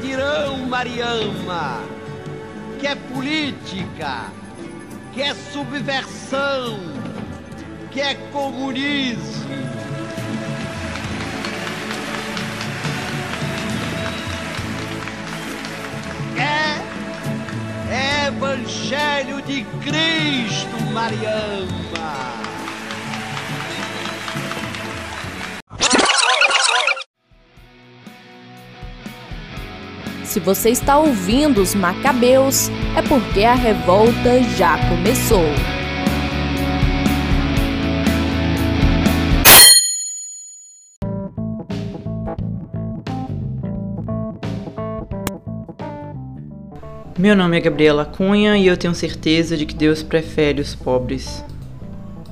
dirão Mariama? Que é política, que é subversão, que é comunismo. É Evangelho de Cristo, Mariama. Se você está ouvindo os Macabeus, é porque a revolta já começou. Meu nome é Gabriela Cunha e eu tenho certeza de que Deus prefere os pobres.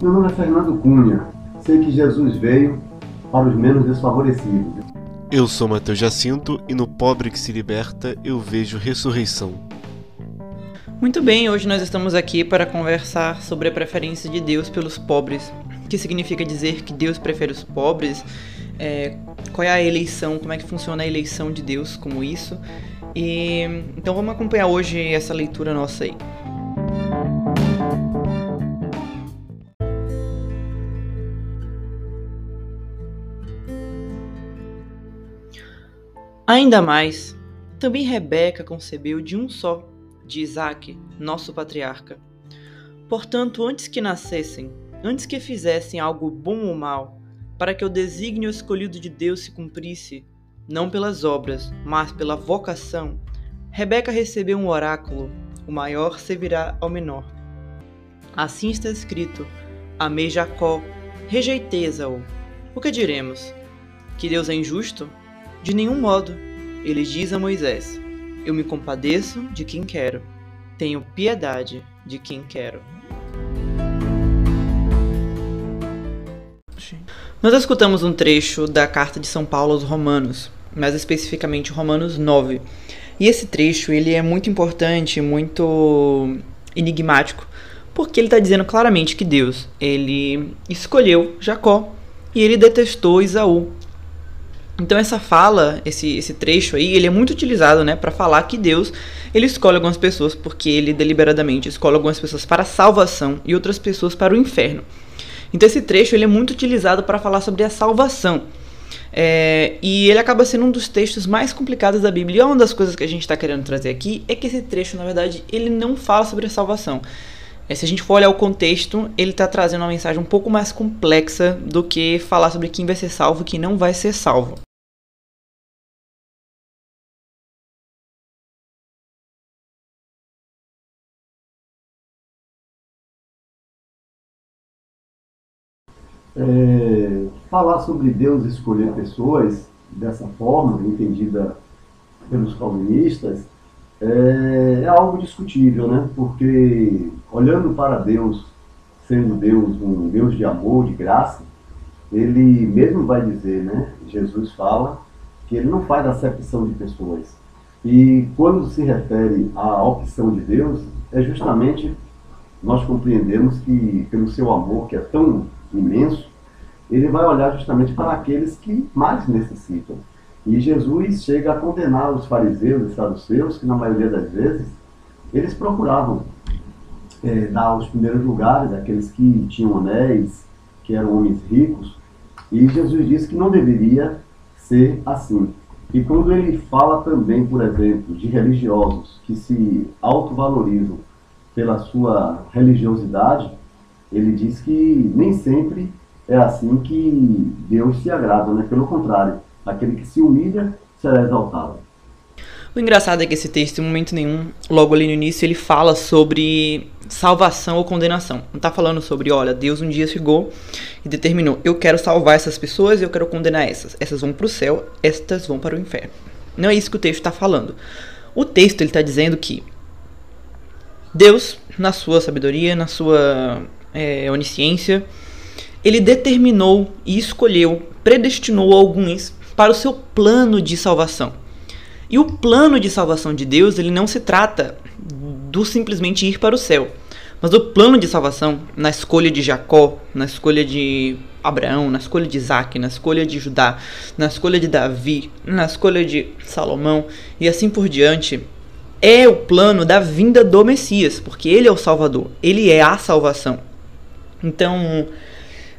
Meu nome é Fernando Cunha. Sei que Jesus veio para os menos desfavorecidos. Eu sou Mateus Jacinto e no pobre que se liberta eu vejo ressurreição. Muito bem, hoje nós estamos aqui para conversar sobre a preferência de Deus pelos pobres. O que significa dizer que Deus prefere os pobres? É, qual é a eleição? Como é que funciona a eleição de Deus como isso? E então vamos acompanhar hoje essa leitura nossa aí. Ainda mais, também Rebeca concebeu de um só, de Isaac, nosso patriarca. Portanto, antes que nascessem, antes que fizessem algo bom ou mal, para que o desígnio escolhido de Deus se cumprisse, não pelas obras, mas pela vocação, Rebeca recebeu um oráculo: o maior servirá ao menor. Assim está escrito: Amei Jacó, rejeitei Esaú. O que diremos? Que Deus é injusto? De nenhum modo. Ele diz a Moisés: Eu me compadeço de quem quero, tenho piedade de quem quero. Nós escutamos um trecho da carta de São Paulo aos Romanos, mais especificamente Romanos 9. E esse trecho ele é muito importante, muito enigmático, porque ele está dizendo claramente que Deus ele escolheu Jacó e ele detestou Isaú, então essa fala, esse, esse trecho aí, ele é muito utilizado, né, para falar que Deus, ele escolhe algumas pessoas porque ele deliberadamente escolhe algumas pessoas para a salvação e outras pessoas para o inferno. Então esse trecho ele é muito utilizado para falar sobre a salvação. É, e ele acaba sendo um dos textos mais complicados da Bíblia. E uma das coisas que a gente está querendo trazer aqui é que esse trecho, na verdade, ele não fala sobre a salvação. É, se a gente for olhar o contexto, ele está trazendo uma mensagem um pouco mais complexa do que falar sobre quem vai ser salvo e quem não vai ser salvo. É, falar sobre Deus escolher pessoas dessa forma, entendida pelos calvinistas, é, é, algo discutível, né? Porque olhando para Deus, sendo Deus um Deus de amor, de graça, ele mesmo vai dizer, né? Jesus fala que ele não faz acepção de pessoas. E quando se refere à opção de Deus, é justamente nós compreendemos que pelo seu amor, que é tão imenso, ele vai olhar justamente para aqueles que mais necessitam. E Jesus chega a condenar os fariseus e saduceus, que na maioria das vezes eles procuravam é, dar os primeiros lugares, aqueles que tinham anéis, que eram homens ricos, e Jesus disse que não deveria ser assim. E quando ele fala também, por exemplo, de religiosos que se autovalorizam pela sua religiosidade, ele diz que nem sempre é assim que Deus se agrada, né? Pelo contrário, aquele que se humilha será exaltado. O engraçado é que esse texto, em momento nenhum, logo ali no início, ele fala sobre salvação ou condenação. Não está falando sobre, olha, Deus um dia chegou e determinou, eu quero salvar essas pessoas e eu quero condenar essas. Essas vão para o céu, estas vão para o inferno. Não é isso que o texto está falando. O texto ele está dizendo que Deus, na sua sabedoria, na sua é, onisciência, ele determinou e escolheu, predestinou alguns para o seu plano de salvação. E o plano de salvação de Deus, ele não se trata do simplesmente ir para o céu, Mas o plano de salvação, na escolha de Jacó, na escolha de Abraão, na escolha de Isaac, na escolha de Judá, na escolha de Davi, na escolha de Salomão e assim por diante, é o plano da vinda do Messias, porque ele é o Salvador, ele é a salvação. Então,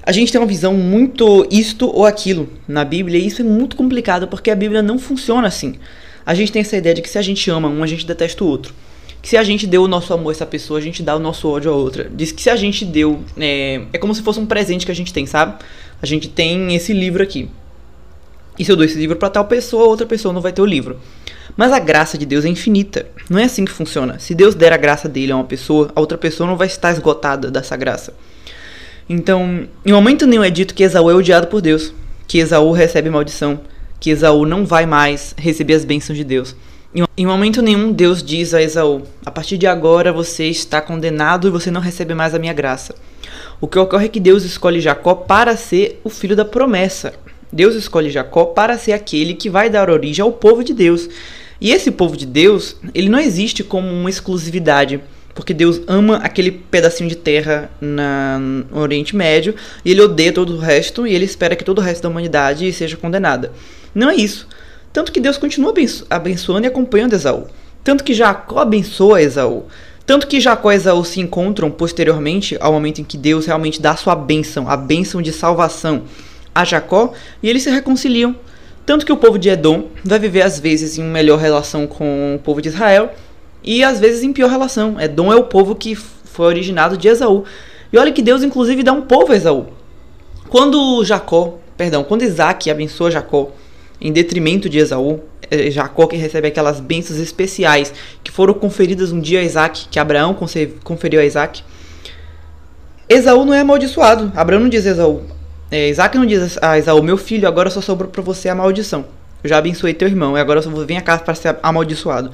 a gente tem uma visão muito isto ou aquilo na Bíblia, e isso é muito complicado porque a Bíblia não funciona assim. A gente tem essa ideia de que se a gente ama um, a gente detesta o outro. Que se a gente deu o nosso amor a essa pessoa, a gente dá o nosso ódio a outra. Diz que se a gente deu. É, é como se fosse um presente que a gente tem, sabe? A gente tem esse livro aqui. E se eu dou esse livro para tal pessoa, outra pessoa não vai ter o livro. Mas a graça de Deus é infinita. Não é assim que funciona. Se Deus der a graça dele a uma pessoa, a outra pessoa não vai estar esgotada dessa graça. Então, em momento nenhum é dito que Esaú é odiado por Deus, que Esaú recebe maldição, que Esaú não vai mais receber as bênçãos de Deus. Em momento nenhum Deus diz a Esaú: a partir de agora você está condenado e você não recebe mais a minha graça. O que ocorre é que Deus escolhe Jacó para ser o filho da promessa. Deus escolhe Jacó para ser aquele que vai dar origem ao povo de Deus. E esse povo de Deus, ele não existe como uma exclusividade, porque Deus ama aquele pedacinho de terra na, no Oriente Médio e ele odeia todo o resto e ele espera que todo o resto da humanidade seja condenada. Não é isso. Tanto que Deus continua abençoando e acompanhando Esaú. Tanto que Jacó abençoa Esaú. Tanto que Jacó e Esaú se encontram posteriormente ao momento em que Deus realmente dá sua bênção, a bênção de salvação a Jacó, e eles se reconciliam. Tanto que o povo de Edom vai viver às vezes em melhor relação com o povo de Israel e às vezes em pior relação. Edom é o povo que foi originado de Esaú. E olha que Deus inclusive dá um povo a Esaú. Quando Jacó, perdão, quando Isaac abençoa Jacó, em detrimento de Esaú, é Jacó que recebe aquelas bênçãos especiais que foram conferidas um dia a Isaac, que Abraão conferiu a Isaac. Esaú não é amaldiçoado. Abraão não diz a Esaú. É, Isaac não diz a Esaú, meu filho, agora só sobrou para você a maldição. Eu já abençoei teu irmão, e agora só vou vir a casa para ser amaldiçoado.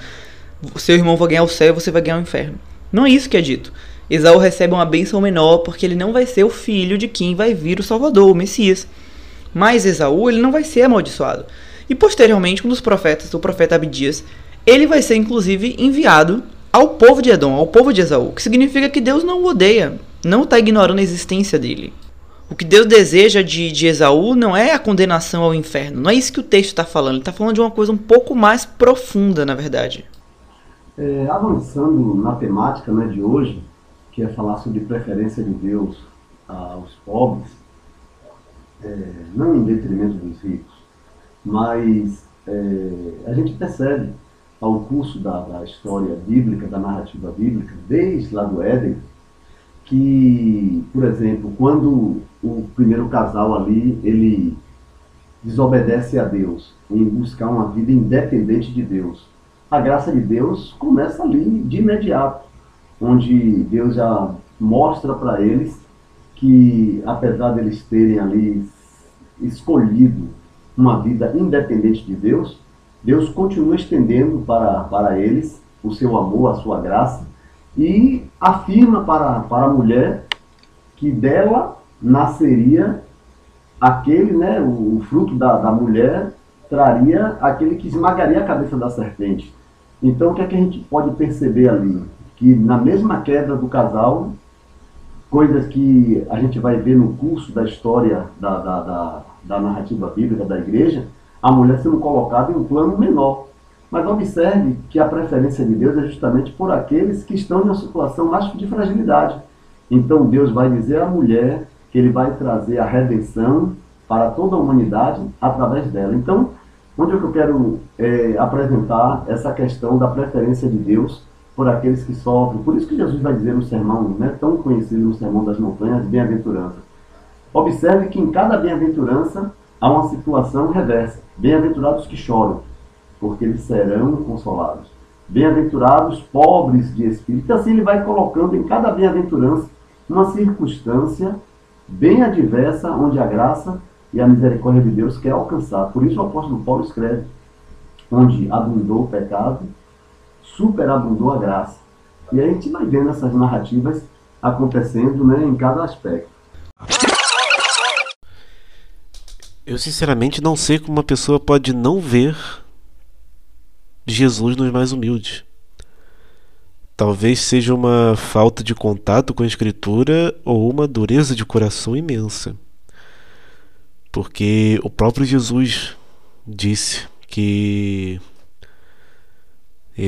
Seu irmão vai ganhar o céu e você vai ganhar o inferno. Não é isso que é dito. Esaú recebe uma bênção menor porque ele não vai ser o filho de quem vai vir o Salvador, o Messias. Mas Esaú, ele não vai ser amaldiçoado. E posteriormente, um dos profetas, o profeta Abdias, ele vai ser inclusive enviado ao povo de Edom, ao povo de Esaú, que significa que Deus não o odeia, não está ignorando a existência dele. O que Deus deseja de, de Esaú não é a condenação ao inferno, não é isso que o texto está falando, ele está falando de uma coisa um pouco mais profunda, na verdade. É, avançando na temática né, de hoje, que é falar sobre preferência de Deus aos pobres, é, não em detrimento dos ricos, mas é, a gente percebe ao curso da, da, história bíblica, da narrativa bíblica, desde lá do Éden, que, por exemplo, quando o primeiro casal ali, ele desobedece a Deus em buscar uma vida independente de Deus, a graça de Deus começa ali de imediato, onde Deus já mostra para eles que, apesar deles terem ali escolhido uma vida independente de Deus, Deus continua estendendo para, para eles o seu amor, a sua graça, e afirma para, para a mulher que dela nasceria aquele, né, o, o fruto da, da mulher traria aquele que esmagaria a cabeça da serpente. Então, o que é que a gente pode perceber ali? Que na mesma queda do casal, coisas que a gente vai ver no curso da história da, da, da, da narrativa bíblica da igreja, a mulher sendo colocada em um plano menor. Mas observe que a preferência de Deus é justamente por aqueles que estão em uma situação mais de fragilidade. Então Deus vai dizer à mulher que ele vai trazer a redenção para toda a humanidade através dela. Então, onde é que eu quero é, apresentar essa questão da preferência de Deus por aqueles que sofrem. Por isso que Jesus vai dizer no sermão, né, tão conhecido no Sermão das Montanhas, bem-aventurança. Observe que em cada bem-aventurança há uma situação reversa. Bem-aventurados que choram, porque eles serão consolados. Bem-aventurados pobres de espírito. Assim ele vai colocando em cada bem-aventurança uma circunstância bem adversa, onde a graça e a misericórdia de Deus quer alcançar. Por isso o apóstolo Paulo escreve, onde abundou o pecado, superabundou a graça. E aí a gente vai vendo essas narrativas acontecendo né, em cada aspecto. Eu sinceramente não sei como uma pessoa pode não ver Jesus nos mais humildes. talvez seja uma falta de contato com a Escritura ou uma dureza de coração imensa. Porque o próprio Jesus disse que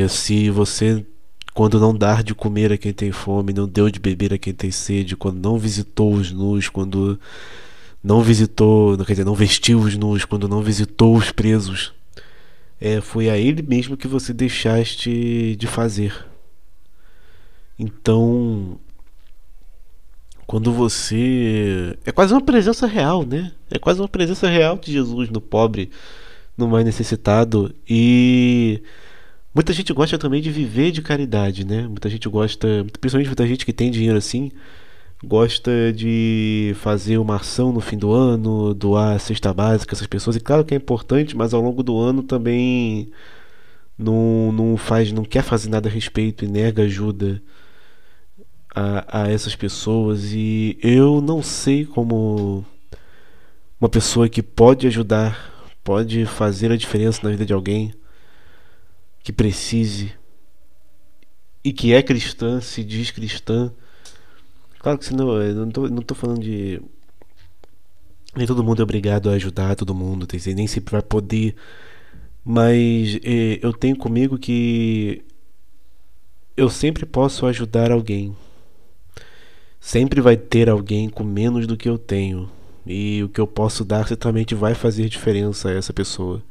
se você quando não dar de comer a quem tem fome, não deu de beber a quem tem sede, quando não visitou os nus, quando não visitou, quer dizer, não vestiu os nus, quando não visitou os presos, é, foi a ele mesmo que você deixaste de fazer. Então, quando você. É quase uma presença real, né? É quase uma presença real de Jesus no pobre, no mais necessitado. E muita gente gosta também de viver de caridade, né? Muita gente gosta, principalmente muita gente que tem dinheiro assim, gosta de fazer uma ação no fim do ano, doar a cesta básica essas pessoas. E claro que é importante, mas ao longo do ano também não, não faz, não quer fazer nada a respeito e nega ajuda a, a essas pessoas. E eu não sei como uma pessoa que pode ajudar, pode fazer a diferença na vida de alguém que precise e que é cristã, se diz cristã Claro que senão, eu não tô, não tô falando de. Nem todo mundo é obrigado a ajudar todo mundo, nem sempre vai poder. Mas é, eu tenho comigo que eu sempre posso ajudar alguém. Sempre vai ter alguém com menos do que eu tenho. E o que eu posso dar certamente vai fazer diferença a essa pessoa.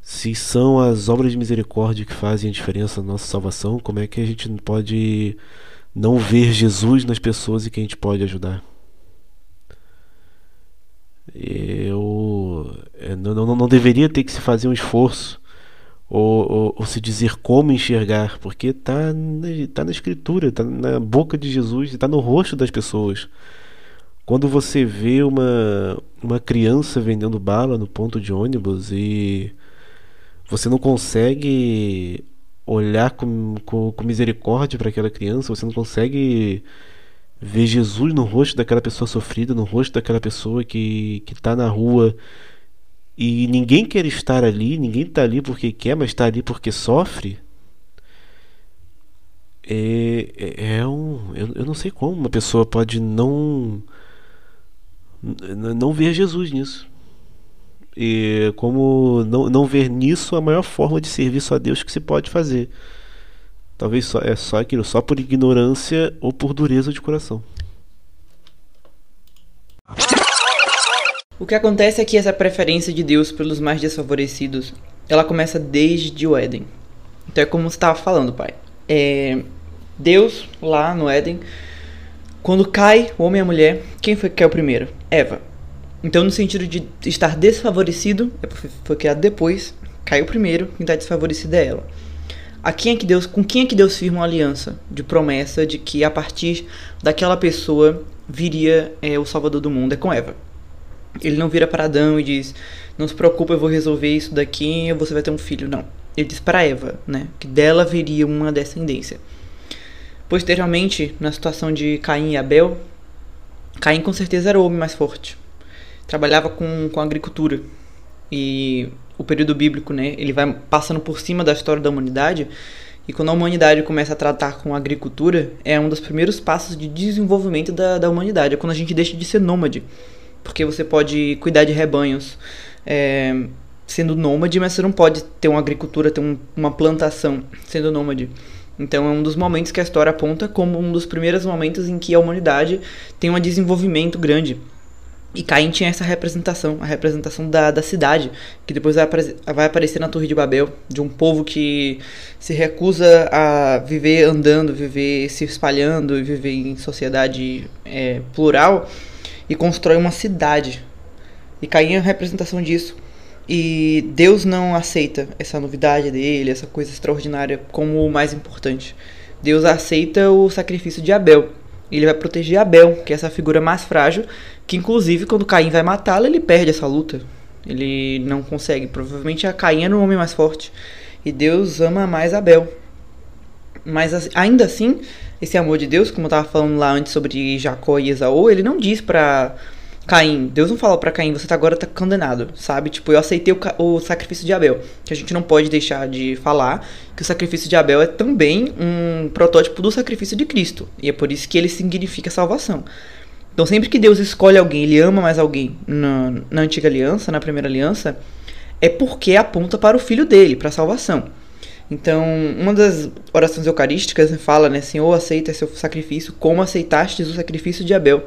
Se são as obras de misericórdia que fazem a diferença na nossa salvação, como é que a gente pode não ver Jesus nas pessoas e que a gente pode ajudar. Eu, não, não, não deveria ter que se fazer um esforço ou, ou, ou se dizer como enxergar, porque está tá na escritura, está na boca de Jesus, está no rosto das pessoas. Quando você vê uma, uma criança vendendo bala no ponto de ônibus e você não consegue olhar com, com, com misericórdia para aquela criança, você não consegue ver Jesus no rosto daquela pessoa sofrida, no rosto daquela pessoa que está na rua e ninguém quer estar ali, ninguém está ali porque quer, mas está ali porque sofre. É, é, é um. Eu, eu não sei como uma pessoa pode não. não ver Jesus nisso. E como não, não ver nisso a maior forma de serviço a Deus que se pode fazer. Talvez só, é só aquilo, só por ignorância ou por dureza de coração. O que acontece é que essa preferência de Deus pelos mais desfavorecidos, ela começa desde o Éden. Então é como você estava falando, pai. É, Deus, lá no Éden, quando cai o homem e a mulher, quem foi que é o primeiro? Eva. Então, no sentido de estar desfavorecido, é foi criado depois, caiu primeiro, quem está desfavorecido é ela. A quem é que Deus, com quem é que Deus firma uma aliança de promessa de que a partir daquela pessoa viria é, o Salvador do mundo? É com Eva. Ele não vira para Adão e diz: Não se preocupe, eu vou resolver isso daqui e você vai ter um filho. Não. Ele diz para Eva, né? Que dela viria uma descendência. Posteriormente, na situação de Caim e Abel, Caim com certeza era o homem mais forte trabalhava com, com agricultura. E o período bíblico, né, ele vai passando por cima da história da humanidade. E quando a humanidade começa a tratar com a agricultura, é um dos primeiros passos de desenvolvimento da, da humanidade. É quando a gente deixa de ser nômade. Porque você pode cuidar de rebanhos é, sendo nômade, mas você não pode ter uma agricultura, ter um, uma plantação sendo nômade. Então é um dos momentos que a história aponta como um dos primeiros momentos em que a humanidade tem um desenvolvimento grande. E Caim tinha essa representação, a representação da, da cidade, que depois vai, vai aparecer na Torre de Babel, de um povo que se recusa a viver andando, viver se espalhando e viver em sociedade é, plural e constrói uma cidade. E Caim é a representação disso. E Deus não aceita essa novidade dele, essa coisa extraordinária, como o mais importante. Deus aceita o sacrifício de Abel. Ele vai proteger Abel, que é essa figura mais frágil, que inclusive quando Caim vai matá-lo, ele perde essa luta. Ele não consegue. Provavelmente a Caim era o homem mais forte. E Deus ama mais Abel. Mas ainda assim, esse amor de Deus, como eu estava falando lá antes sobre Jacó e Esaú, ele não diz para Caim, Deus não fala para Caim, você tá agora tá condenado, sabe? Tipo, eu aceitei o, o, sacrifício de Abel, que a gente não pode deixar de falar que o sacrifício de Abel é também um protótipo do sacrifício de Cristo, e é por isso que ele significa salvação. Então, sempre que Deus escolhe alguém, ele ama mais alguém na, na antiga aliança, na primeira aliança, é porque aponta para o filho dele, para a salvação. Então, uma das orações eucarísticas fala, né, Senhor, aceita seu sacrifício como aceitastes o sacrifício de Abel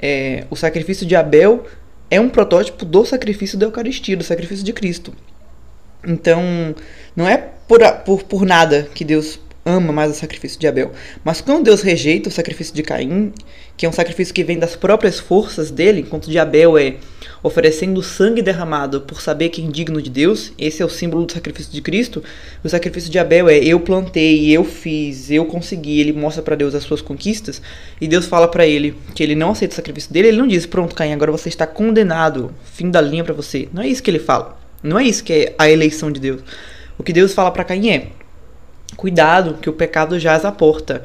é, o sacrifício de Abel é um protótipo do sacrifício da Eucaristia, do sacrifício de Cristo. Então, não é por, por, por nada que Deus ama mais o sacrifício de Abel. Mas quando Deus rejeita o sacrifício de Caim, que é um sacrifício que vem das próprias forças dele, enquanto de Abel é oferecendo sangue derramado por saber que é indigno de Deus, esse é o símbolo do sacrifício de Cristo. O sacrifício de Abel é eu plantei, eu fiz, eu consegui. Ele mostra para Deus as suas conquistas e Deus fala para ele que ele não aceita o sacrifício dele. Ele não diz: "Pronto, Caim, agora você está condenado, fim da linha para você". Não é isso que ele fala. Não é isso que é a eleição de Deus. O que Deus fala para Caim é: cuidado, que o pecado jaz à porta,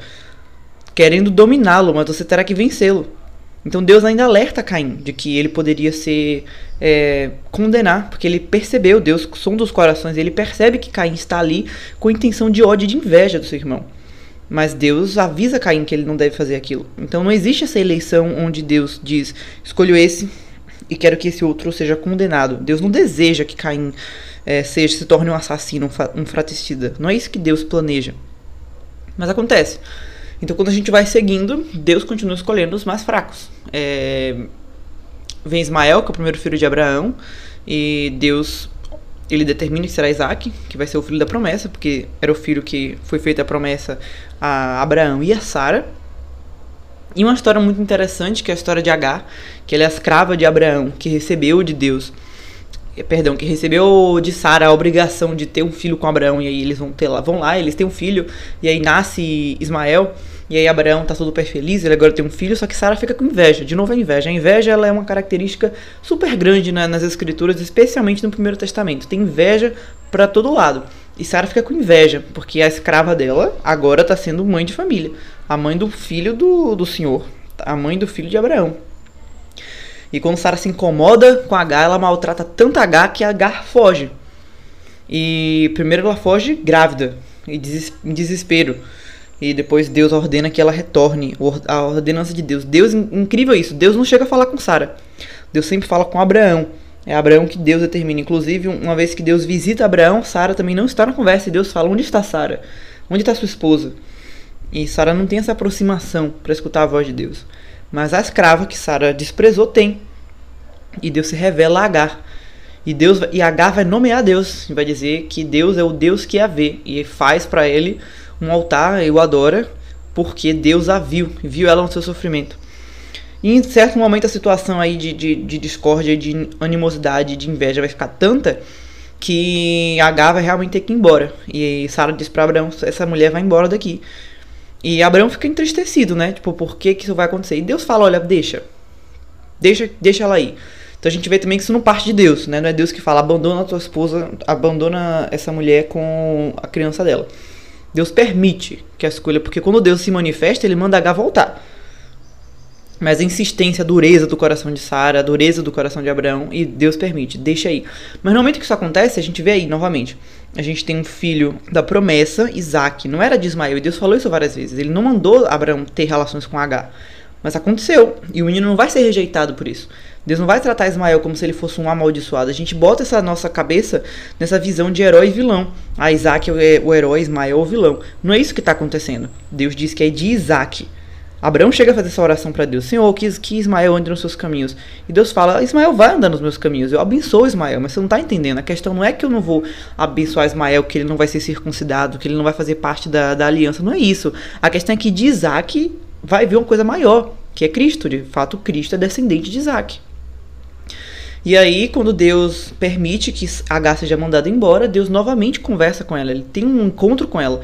querendo dominá-lo, mas você terá que vencê-lo. Então Deus ainda alerta Caim de que ele poderia ser é, condenar, porque ele percebeu, Deus, som dos corações, ele percebe que Caim está ali com intenção de ódio e de inveja do seu irmão. Mas Deus avisa Caim que ele não deve fazer aquilo. Então não existe essa eleição onde Deus diz: escolho esse e quero que esse outro seja condenado. Deus não deseja que Caim é, seja, se torne um assassino, um fratricida. Não é isso que Deus planeja. Mas acontece. Então, quando a gente vai seguindo, Deus continua escolhendo os mais fracos. É... Vem Ismael, que é o primeiro filho de Abraão, e Deus ele determina que será Isaac, que vai ser o filho da promessa, porque era o filho que foi feita a promessa a Abraão e a Sara. E uma história muito interessante, que é a história de Agar, que ela é a escrava de Abraão, que recebeu de Deus perdão, que recebeu de Sara a obrigação de ter um filho com Abraão e aí eles vão ter lá, vão lá, eles têm um filho e aí nasce Ismael e aí Abraão tá super feliz, ele agora tem um filho, só que Sara fica com inveja. De novo a inveja. A inveja ela é uma característica super grande né, nas escrituras, especialmente no Primeiro Testamento. Tem inveja para todo lado. E Sara fica com inveja, porque a escrava dela agora tá sendo mãe de família, a mãe do filho do, do Senhor, a mãe do filho de Abraão. E quando Sara se incomoda com H, ela maltrata tanto H que H foge. E primeiro ela foge grávida, em desespero. E depois Deus ordena que ela retorne. A ordenança de Deus. Deus, incrível isso. Deus não chega a falar com Sara. Deus sempre fala com Abraão. É Abraão que Deus determina. Inclusive, uma vez que Deus visita Abraão, Sara também não está na conversa. E Deus fala: Onde está Sara? Onde está sua esposa? E Sara não tem essa aproximação para escutar a voz de Deus. Mas a escrava que Sara desprezou tem. E Deus se revela a Agar. E Deus e Agar vai nomear Deus vai dizer que Deus é o Deus que a vê e faz para ele um altar e o adora porque Deus a viu, viu ela no seu sofrimento. E em certo momento a situação aí de, de, de discórdia, de animosidade, de inveja vai ficar tanta que Agar vai realmente ter que ir embora. E Sara diz para Abraão: essa mulher vai embora daqui. E Abraão fica entristecido, né? Tipo, por que, que isso vai acontecer? E Deus fala: olha, deixa. Deixa, deixa ela aí. Então a gente vê também que isso não parte de Deus, né? Não é Deus que fala, abandona a tua esposa, abandona essa mulher com a criança dela. Deus permite que a escolha, porque quando Deus se manifesta, ele manda H voltar. Mas a insistência, a dureza do coração de Sara, a dureza do coração de Abraão, e Deus permite, deixa aí. Mas no momento que isso acontece, a gente vê aí, novamente, a gente tem um filho da promessa, Isaac, não era de Ismael, e Deus falou isso várias vezes. Ele não mandou Abraão ter relações com H, mas aconteceu, e o menino não vai ser rejeitado por isso. Deus não vai tratar Ismael como se ele fosse um amaldiçoado. A gente bota essa nossa cabeça nessa visão de herói e vilão. Ah, Isaac é o herói, Ismael é o vilão. Não é isso que está acontecendo. Deus diz que é de Isaac. Abraão chega a fazer essa oração para Deus: Senhor, que, que Ismael ande nos seus caminhos. E Deus fala: Ismael vai andar nos meus caminhos. Eu abençoo Ismael, mas você não está entendendo. A questão não é que eu não vou abençoar Ismael, que ele não vai ser circuncidado, que ele não vai fazer parte da, da aliança. Não é isso. A questão é que de Isaac vai vir uma coisa maior, que é Cristo. De fato, Cristo é descendente de Isaac. E aí, quando Deus permite que H seja mandada embora, Deus novamente conversa com ela. Ele tem um encontro com ela.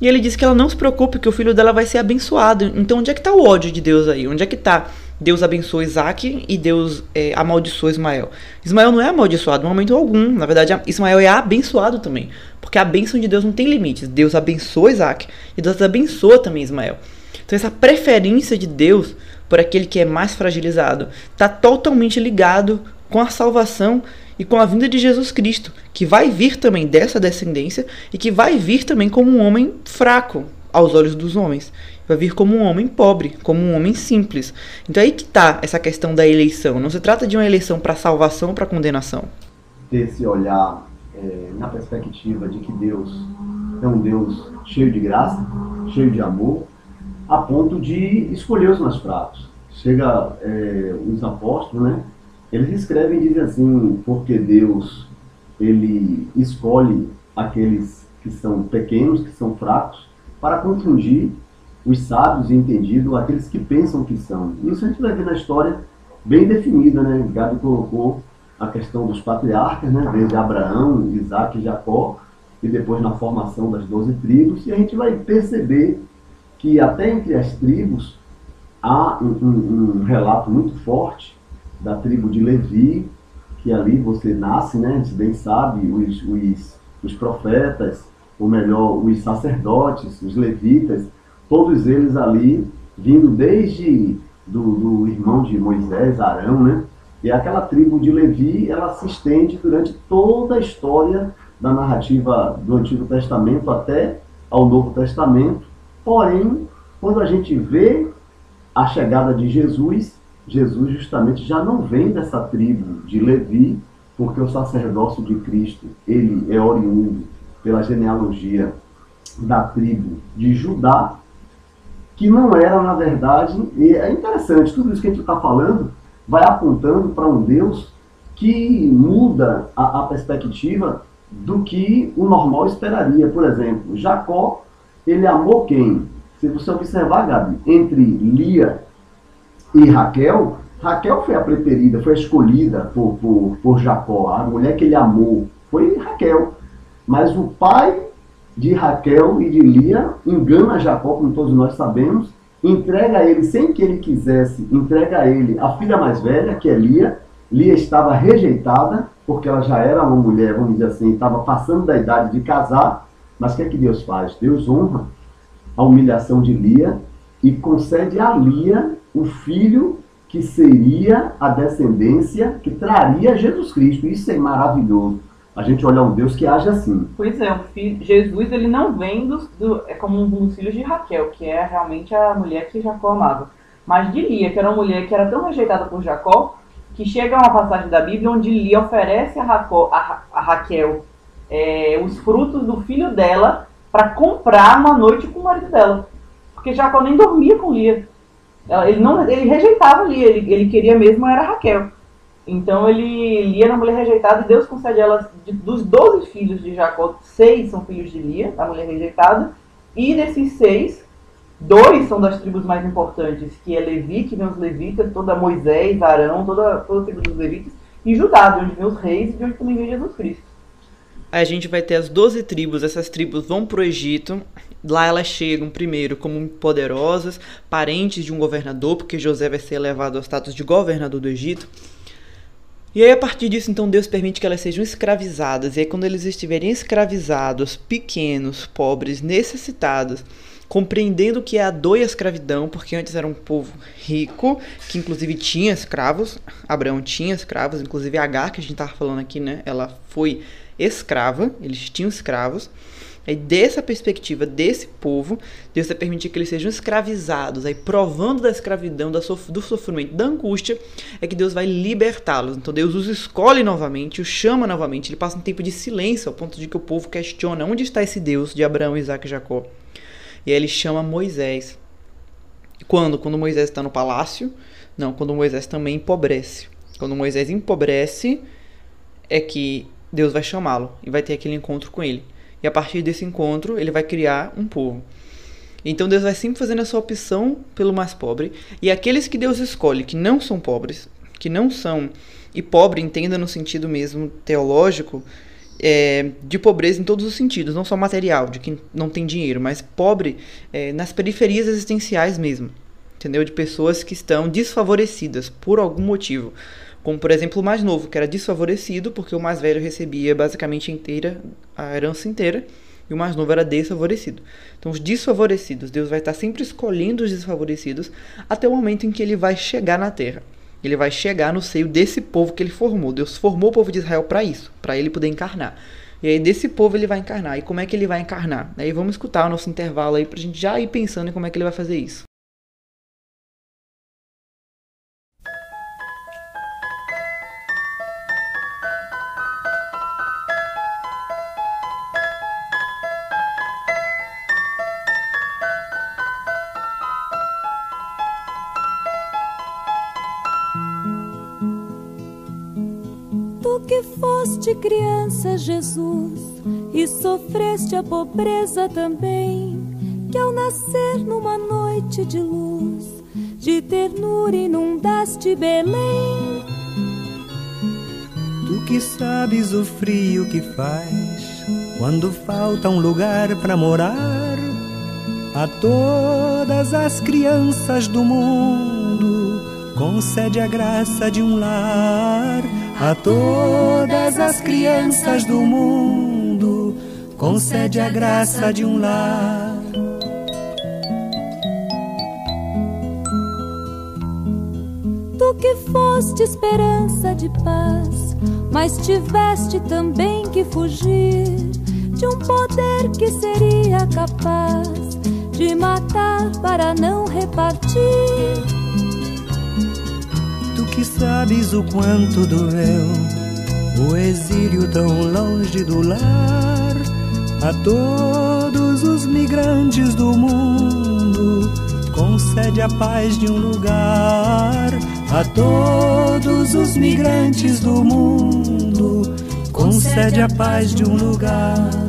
E ele diz que ela não se preocupe, que o filho dela vai ser abençoado. Então, onde é que está o ódio de Deus aí? Onde é que está? Deus abençoa Isaac e Deus é, Ismael. Ismael não é amaldiçoado no momento algum. Na verdade, Ismael é abençoado também. Porque a bênção de Deus não tem limites. Deus abençoa Isaac e Deus abençoa também Ismael. Então, essa preferência de Deus por aquele que é mais fragilizado, está totalmente ligado com a salvação e com a vinda de Jesus Cristo, que vai vir também dessa descendência e que vai vir também como um homem fraco aos olhos dos homens. Vai vir como um homem pobre, como um homem simples. Então aí que está essa questão da eleição. Não se trata de uma eleição para salvação ou para condenação. Ter esse olhar é, na perspectiva de que Deus é um Deus cheio de graça, cheio de amor, a ponto de escolher os mais fracos. Chega é, os apóstolos, né? Eles escrevem e dizem assim, porque Deus ele escolhe aqueles que são pequenos, que são fracos, para confundir os sábios e entendidos, aqueles que pensam que são. Isso a gente vai ver na história bem definida, né? Gabi colocou a questão dos patriarcas, né? Desde Abraão, Isaac e Jacó, e depois na formação das doze tribos, e a gente vai perceber que até entre as tribos há um, um, um relato muito forte da tribo de Levi, que ali você nasce, né? Você bem sabe, os, os, os profetas, ou melhor, os sacerdotes, os levitas, todos eles ali vindo desde do, do irmão de Moisés, Arão, né? E aquela tribo de Levi, ela se estende durante toda a história da narrativa do Antigo Testamento até ao Novo Testamento. Porém, quando a gente vê a chegada de Jesus, Jesus justamente já não vem dessa tribo de Levi, porque o sacerdócio de Cristo, ele é oriundo pela genealogia da tribo de Judá, que não era, na verdade, e é interessante, tudo isso que a gente está falando vai apontando para um Deus que muda a, a, perspectiva do que o normal esperaria. Por exemplo, Jacó, ele amou quem? Se você observar, Gabi, entre Lia e Raquel, Raquel foi a preferida, foi a escolhida por, por, por Jacó. A mulher que ele amou foi Raquel. Mas o pai de Raquel e de Lia engana Jacó, como todos nós sabemos, entrega a ele, sem que ele quisesse, entrega a ele a filha mais velha, que é Lia. Lia estava rejeitada, porque ela já era uma mulher, vamos dizer assim, estava passando da idade de casar. Mas o que é que Deus faz? Deus honra a humilhação de Lia e concede a Lia o filho que seria a descendência que traria Jesus Cristo. Isso é maravilhoso. A gente olhar um Deus que age assim. Pois é, filho, Jesus ele não vem do, é como um dos filhos de Raquel, que é realmente a mulher que Jacó amava. Mas de Lia, que era uma mulher que era tão rejeitada por Jacó, que chega a uma passagem da Bíblia onde Lia oferece a, Racó, a, a Raquel é, os frutos do filho dela para comprar uma noite com o marido dela. Porque Jacó nem dormia com Lia. Ele, não, ele rejeitava Lia, ele, ele queria mesmo era Raquel. Então ele Lia na mulher rejeitada e Deus concede ela, dos 12 filhos de Jacó, seis são filhos de Lia, da mulher rejeitada, e desses seis, dois são das tribos mais importantes, que é Levi, que vem os levitas, toda Moisés, Arão, toda, toda a tribo dos levitas, e Judá, de onde vem os reis e de onde também vem Jesus Cristo. A gente vai ter as 12 tribos, essas tribos vão para o Egito, lá elas chegam primeiro como poderosas, parentes de um governador, porque José vai ser elevado ao status de governador do Egito. E aí, a partir disso, então, Deus permite que elas sejam escravizadas. E aí, quando eles estiverem escravizados, pequenos, pobres, necessitados, compreendendo que é a dor e a escravidão, porque antes era um povo rico, que inclusive tinha escravos, Abraão tinha escravos, inclusive Agar, que a gente estava falando aqui, né? Ela foi escrava, eles tinham escravos. Aí, dessa perspectiva desse povo, Deus vai permitir que eles sejam escravizados. Aí, provando da escravidão, do sofrimento, da angústia, é que Deus vai libertá-los. Então, Deus os escolhe novamente, os chama novamente. Ele passa um tempo de silêncio, ao ponto de que o povo questiona: onde está esse Deus de Abraão, Isaac e Jacó? E aí, ele chama Moisés. Quando? Quando Moisés está no palácio? Não, quando Moisés também empobrece. Quando Moisés empobrece, é que Deus vai chamá-lo e vai ter aquele encontro com ele. E a partir desse encontro, ele vai criar um povo. Então Deus vai sempre fazendo essa opção pelo mais pobre. E aqueles que Deus escolhe, que não são pobres, que não são. E pobre, entenda no sentido mesmo teológico, é, de pobreza em todos os sentidos, não só material, de quem não tem dinheiro, mas pobre é, nas periferias existenciais mesmo. Entendeu? De pessoas que estão desfavorecidas por algum motivo. Como, por exemplo, o mais novo, que era desfavorecido porque o mais velho recebia basicamente inteira a herança inteira e o mais novo era desfavorecido. Então, os desfavorecidos, Deus vai estar sempre escolhendo os desfavorecidos até o momento em que ele vai chegar na terra. Ele vai chegar no seio desse povo que ele formou. Deus formou o povo de Israel para isso, para ele poder encarnar. E aí desse povo ele vai encarnar. E como é que ele vai encarnar? Aí vamos escutar o nosso intervalo aí pra gente já ir pensando em como é que ele vai fazer isso. Foste criança, Jesus, e sofreste a pobreza também, que ao nascer numa noite de luz, de ternura inundaste Belém. Tu que sabes o frio que faz quando falta um lugar para morar, a todas as crianças do mundo concede a graça de um lar a todas as crianças do mundo, concede a graça de um lar. Tu que foste esperança de paz, mas tiveste também que fugir de um poder que seria capaz de matar para não repartir que sabes o quanto doeu o exílio tão longe do lar. A todos os migrantes do mundo concede a paz de um lugar. A todos os migrantes do mundo concede a paz de um lugar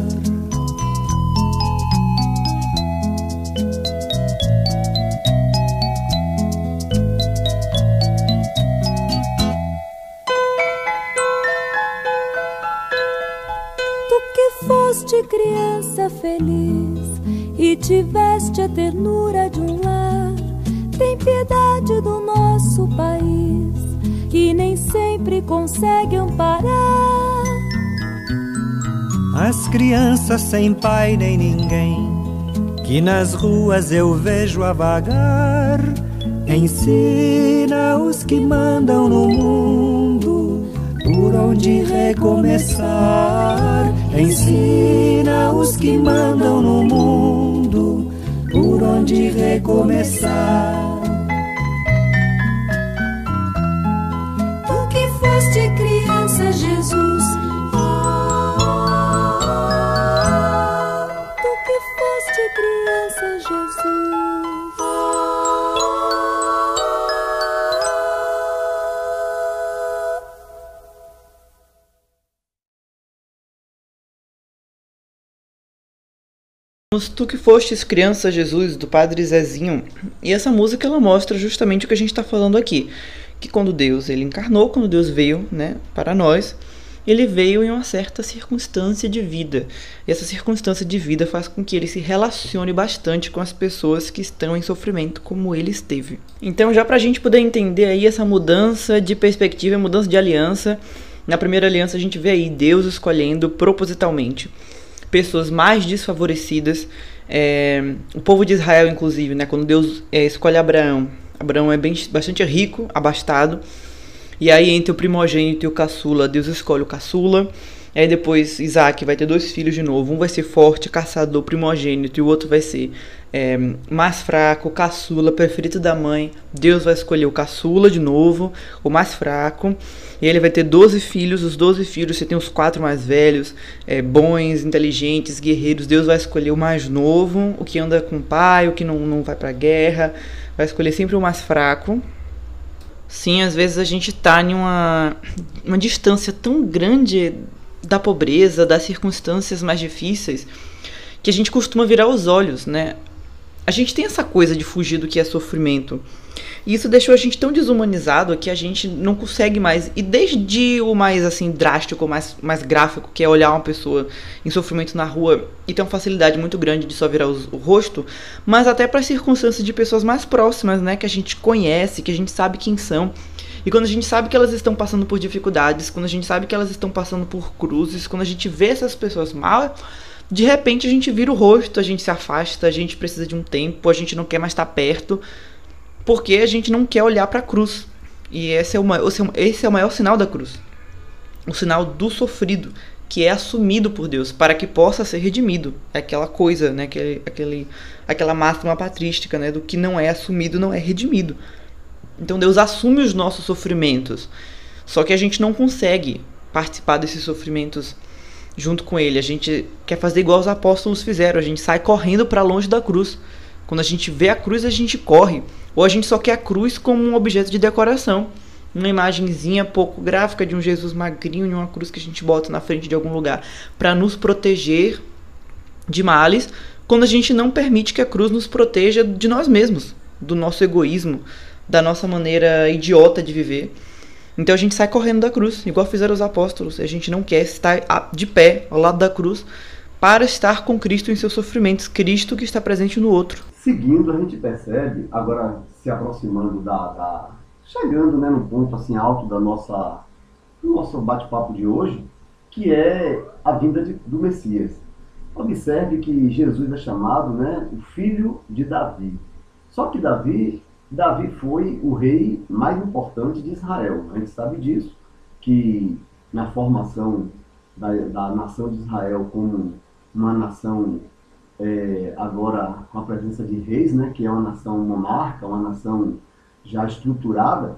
As crianças sem pai nem ninguém, que nas ruas eu vejo a vagar, ensina os que mandam no mundo por onde recomeçar. Ensina os que mandam no mundo por onde recomeçar. Tu que fostes criança Jesus do Padre Zezinho. E essa música ela mostra justamente o que a gente está falando aqui, que quando Deus ele encarnou, quando Deus veio, né, para nós, ele veio em uma certa circunstância de vida. E essa circunstância de vida faz com que ele se relacione bastante com as pessoas que estão em sofrimento, como ele esteve. Então, já para a gente poder entender aí essa mudança de perspectiva, mudança de aliança, na primeira aliança a gente vê aí Deus escolhendo propositalmente pessoas mais desfavorecidas. É, o povo de Israel, inclusive, né, quando Deus é, escolhe Abraão, Abraão é bem, bastante rico, abastado. E aí, entre o primogênito e o caçula, Deus escolhe o caçula. E aí depois Isaac vai ter dois filhos de novo. Um vai ser forte, caçador, primogênito, e o outro vai ser é, mais fraco, caçula, preferido da mãe. Deus vai escolher o caçula de novo, o mais fraco. E ele vai ter 12 filhos. Os 12 filhos, você tem os quatro mais velhos, é, bons, inteligentes, guerreiros. Deus vai escolher o mais novo, o que anda com o pai, o que não, não vai pra guerra. Vai escolher sempre o mais fraco. Sim, às vezes a gente tá em uma, uma distância tão grande da pobreza, das circunstâncias mais difíceis, que a gente costuma virar os olhos, né? A gente tem essa coisa de fugir do que é sofrimento. E isso deixou a gente tão desumanizado que a gente não consegue mais. E desde o mais assim drástico, mais, mais gráfico, que é olhar uma pessoa em sofrimento na rua e ter uma facilidade muito grande de só virar o, o rosto, mas até para circunstâncias de pessoas mais próximas, né, que a gente conhece, que a gente sabe quem são. E quando a gente sabe que elas estão passando por dificuldades, quando a gente sabe que elas estão passando por cruzes, quando a gente vê essas pessoas mal, de repente a gente vira o rosto, a gente se afasta, a gente precisa de um tempo, a gente não quer mais estar perto, porque a gente não quer olhar para a cruz. E esse é, o maior, esse é o maior sinal da cruz. O sinal do sofrido, que é assumido por Deus, para que possa ser redimido. É aquela coisa, né? Aquele, aquele, aquela máxima patrística, né? Do que não é assumido não é redimido. Então Deus assume os nossos sofrimentos. Só que a gente não consegue participar desses sofrimentos junto com ele. A gente quer fazer igual os apóstolos fizeram, a gente sai correndo para longe da cruz. Quando a gente vê a cruz, a gente corre. Ou a gente só quer a cruz como um objeto de decoração. Uma imagenzinha pouco gráfica de um Jesus magrinho e uma cruz que a gente bota na frente de algum lugar para nos proteger de males, quando a gente não permite que a cruz nos proteja de nós mesmos, do nosso egoísmo, da nossa maneira idiota de viver. Então a gente sai correndo da cruz, igual fizeram os apóstolos. A gente não quer estar de pé ao lado da cruz para estar com Cristo em seus sofrimentos, Cristo que está presente no outro. Seguindo, a gente percebe, agora se aproximando da. da chegando né, no ponto assim alto da nossa, do nosso bate-papo de hoje, que é a vinda de, do Messias. Observe que Jesus é chamado né, o filho de Davi. Só que Davi Davi foi o rei mais importante de Israel. A gente sabe disso, que na formação da, da nação de Israel como uma nação é, agora com a presença de reis, né, que é uma nação monarca, uma nação já estruturada,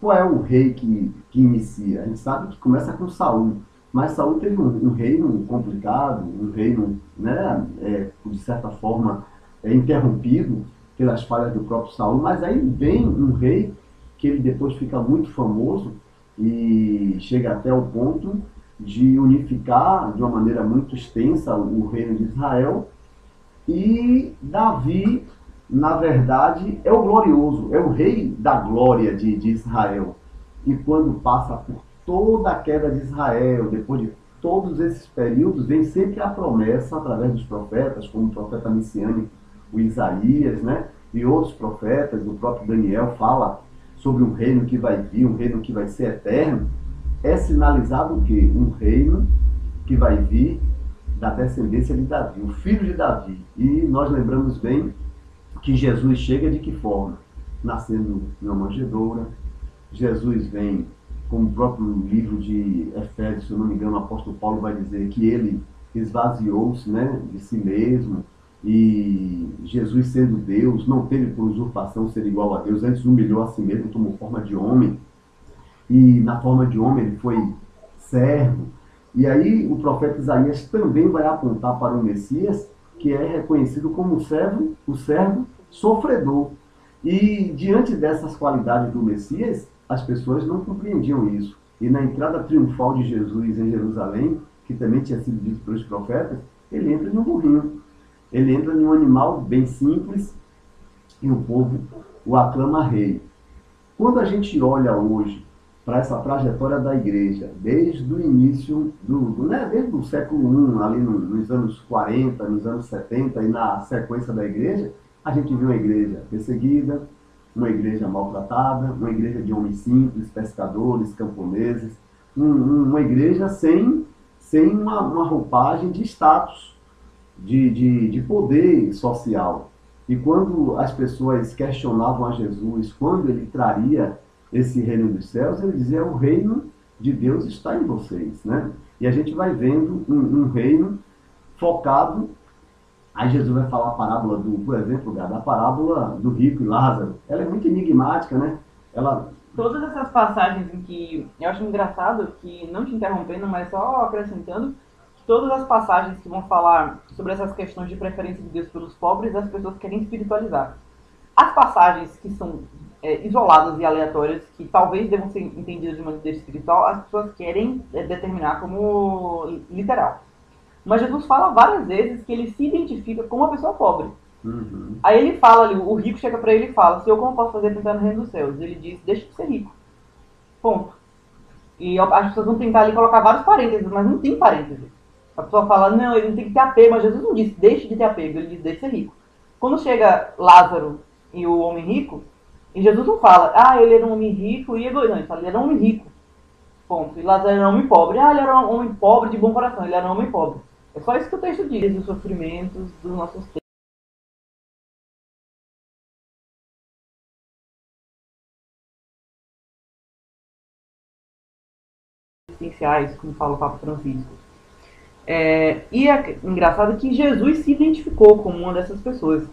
qual é o rei que, que inicia? A gente sabe que começa com Saul, mas Saul teve um, um reino complicado, um reino, né, é, de certa forma, é, interrompido pelas falhas do próprio Saul, mas aí vem um rei que ele depois fica muito famoso e chega até o ponto de unificar de uma maneira muito extensa o reino de Israel. E Davi, na verdade, é o glorioso, é o rei da glória de, de Israel. E quando passa por toda a queda de Israel, depois de todos esses períodos, vem sempre a promessa, através dos profetas, como o profeta messiânico o Isaías, né? E outros profetas, o próprio Daniel fala sobre um reino que vai vir, um reino que vai ser eterno. É sinalizado o quê? Um reino que vai vir da descendência de Davi, o filho de Davi. E nós lembramos bem que Jesus chega de que forma? Nascendo numa manjedoura. Jesus vem, como o próprio livro de Efésios, se não me engano, o apóstolo Paulo vai dizer que ele esvaziou-se né, de si mesmo, e Jesus sendo Deus, não teve por usurpação ser igual a Deus, antes humilhou a si mesmo, tomou forma de homem, e na forma de homem ele foi servo. E aí o profeta Isaías também vai apontar para o Messias, que é reconhecido como o servo, o servo sofredor. E diante dessas qualidades do Messias, as pessoas não compreendiam isso. E na entrada triunfal de Jesus em Jerusalém, que também tinha sido dito pelos profetas, ele entra no burrinho ele entra em um animal bem simples e o povo o aclama rei. Quando a gente olha hoje para essa trajetória da igreja, desde o início, do, né, desde o século I, ali nos anos 40, nos anos 70 e na sequência da igreja, a gente viu uma igreja perseguida, uma igreja maltratada, uma igreja de homens simples, pescadores, camponeses, um, uma igreja sem, sem uma, uma roupagem de status de, de, de poder social. E quando as pessoas questionavam a Jesus, quando ele traria esse reino dos céus, ele dizia: o reino de Deus está em vocês. Né? E a gente vai vendo um, um reino focado. Aí Jesus vai falar a parábola do, por exemplo, da parábola do rico e Lázaro. Ela é muito enigmática, né? Ela todas essas passagens em que eu acho engraçado que não te interrompendo, mas só acrescentando todas as passagens que vão falar sobre essas questões de preferência de Deus pelos pobres, as pessoas querem espiritualizar. As passagens que são é, isoladas e aleatórias, que talvez devam ser entendidas de maneira espiritual, as pessoas querem é, determinar como literal. Mas Jesus fala várias vezes que ele se identifica com uma pessoa pobre. Uhum. Aí ele fala ali, o rico chega para ele e fala, se eu como posso fazer no reino dos céus? Ele diz, deixa de ser rico. Ponto. E as pessoas vão tentar ali colocar vários parênteses, mas não tem parênteses. A pessoa fala, não, ele não tem que ter apego, mas Jesus não disse, deixe de ter apego, ele disse, deixe de ser rico. Quando chega Lázaro e o homem rico, e Jesus não fala, ah, ele era um homem rico e egoísta, não, ele fala, ele era um homem rico. Ponto. E Lázaro era um homem pobre, ah, ele era um homem pobre de bom coração, ele era um homem pobre. É só isso que o texto diz, os sofrimentos dos nossos tempos. existenciais, como fala o Papa Francisco. É, e é engraçado que Jesus se identificou como uma dessas pessoas.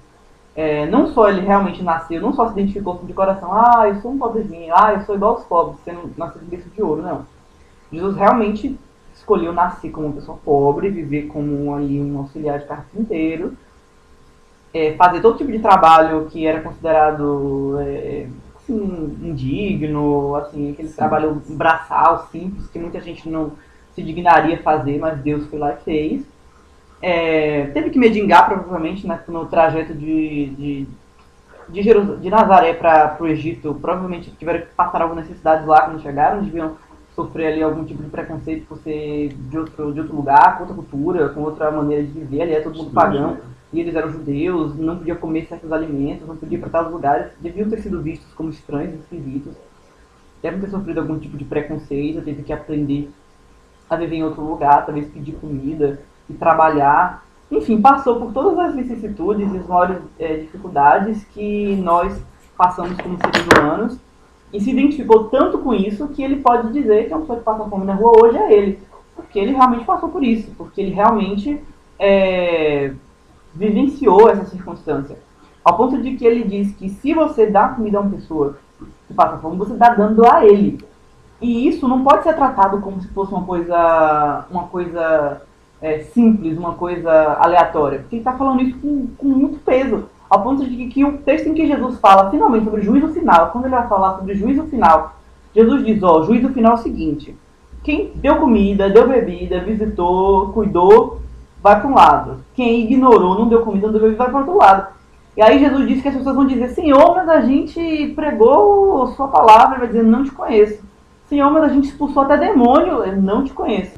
É, não só ele realmente nasceu, não só se identificou de coração, ah, eu sou um pobrezinho, ah, eu sou igual aos pobres, sendo nascido de berço de ouro, não. Jesus realmente escolheu nascer como uma pessoa pobre, viver como ali um auxiliar de carpinteiro, é, fazer todo tipo de trabalho que era considerado é, assim, indigno, assim, aquele Sim. trabalho braçal, simples, que muita gente não se dignaria fazer, mas Deus foi lá e fez. É, teve que medingar, provavelmente, né, no trajeto de, de, de, de Nazaré para o Egito. Provavelmente tiveram que passar algumas necessidades lá quando chegaram, deviam sofrer ali algum tipo de preconceito por ser de outro, de outro lugar, com outra cultura, com outra maneira de viver. Ali é todo mundo pagão e eles eram judeus, não podiam comer certos alimentos, não podiam ir para tais lugares, deviam ter sido vistos como estranhos, esquisitos. Devem ter sofrido algum tipo de preconceito, teve que aprender a viver em outro lugar, talvez pedir comida e trabalhar. Enfim, passou por todas as vicissitudes e as maiores é, dificuldades que nós passamos como seres humanos e se identificou tanto com isso que ele pode dizer que uma pessoa que passa fome na rua hoje é ele. Porque ele realmente passou por isso, porque ele realmente é, vivenciou essa circunstância. Ao ponto de que ele diz que se você dá comida a uma pessoa que passa fome, você está dando a ele. E isso não pode ser tratado como se fosse uma coisa, uma coisa é, simples, uma coisa aleatória. Porque ele está falando isso com, com, muito peso. Ao ponto de que, que, o texto em que Jesus fala finalmente sobre o juízo final, quando ele vai falar sobre o juízo final, Jesus diz, ó, o juízo final é o seguinte. Quem deu comida, deu bebida, visitou, cuidou, vai para um lado. Quem ignorou, não deu comida, não deu bebida, vai para outro lado. E aí Jesus disse que as pessoas vão dizer, Senhor, mas a gente pregou sua palavra, vai dizer, não te conheço. Senhor, mas a gente expulsou até demônio, eu não te conheço.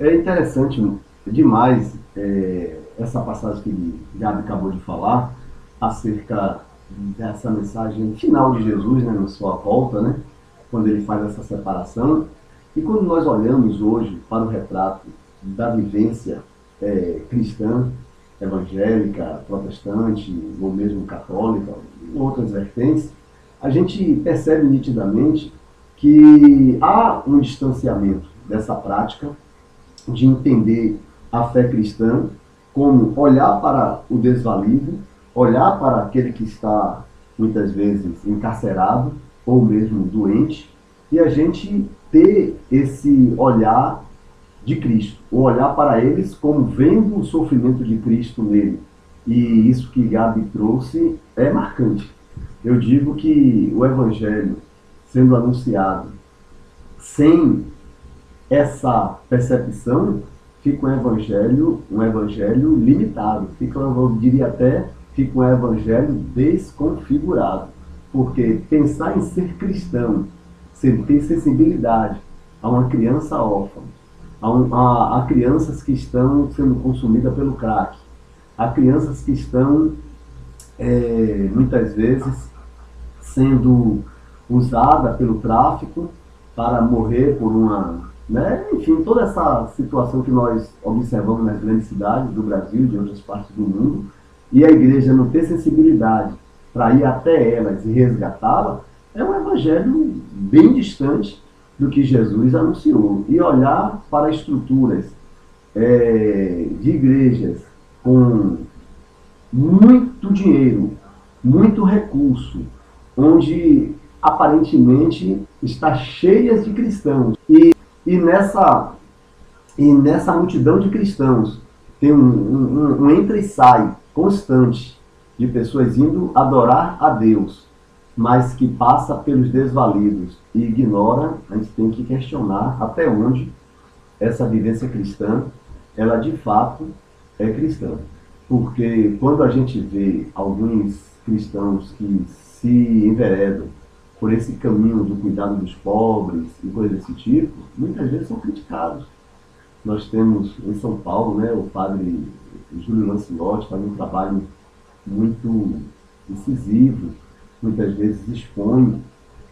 É interessante demais é, essa passagem que Gabi acabou de falar, acerca dessa mensagem final de Jesus, né, na sua volta, né, quando ele faz essa separação. E quando nós olhamos hoje para o retrato da vivência é, cristã, evangélica, protestante ou mesmo católica, outras vertentes, a gente percebe nitidamente que há um distanciamento dessa prática de entender a fé cristã como olhar para o desvalido, olhar para aquele que está muitas vezes encarcerado ou mesmo doente, e a gente ter esse olhar de Cristo, ou olhar para eles como vendo o sofrimento de Cristo nele. E isso que Gabi trouxe é marcante. Eu digo que o Evangelho sendo anunciado sem essa percepção, fica um evangelho, um evangelho limitado, fica, eu diria até, fica um evangelho desconfigurado. Porque pensar em ser cristão, ter sensibilidade a uma criança órfã, a, um, a, a crianças que estão sendo consumidas pelo crack, a crianças que estão é, muitas vezes sendo usadas pelo tráfico para morrer por uma. Né? Enfim, toda essa situação que nós observamos nas grandes cidades do Brasil e de outras partes do mundo, e a igreja não ter sensibilidade para ir até elas e resgatá-la, é um evangelho bem distante do que Jesus anunciou. E olhar para estruturas é, de igrejas com muito dinheiro, muito recurso, onde aparentemente está cheias de cristãos. E, e, nessa, e nessa multidão de cristãos tem um, um, um entra e sai constante de pessoas indo adorar a Deus mas que passa pelos desvalidos e ignora, a gente tem que questionar até onde essa vivência cristã, ela de fato é cristã. Porque quando a gente vê alguns cristãos que se enveredam por esse caminho do cuidado dos pobres e coisas desse tipo, muitas vezes são criticados. Nós temos em São Paulo né, o padre Júlio Lancelotti faz um trabalho muito incisivo muitas vezes expõe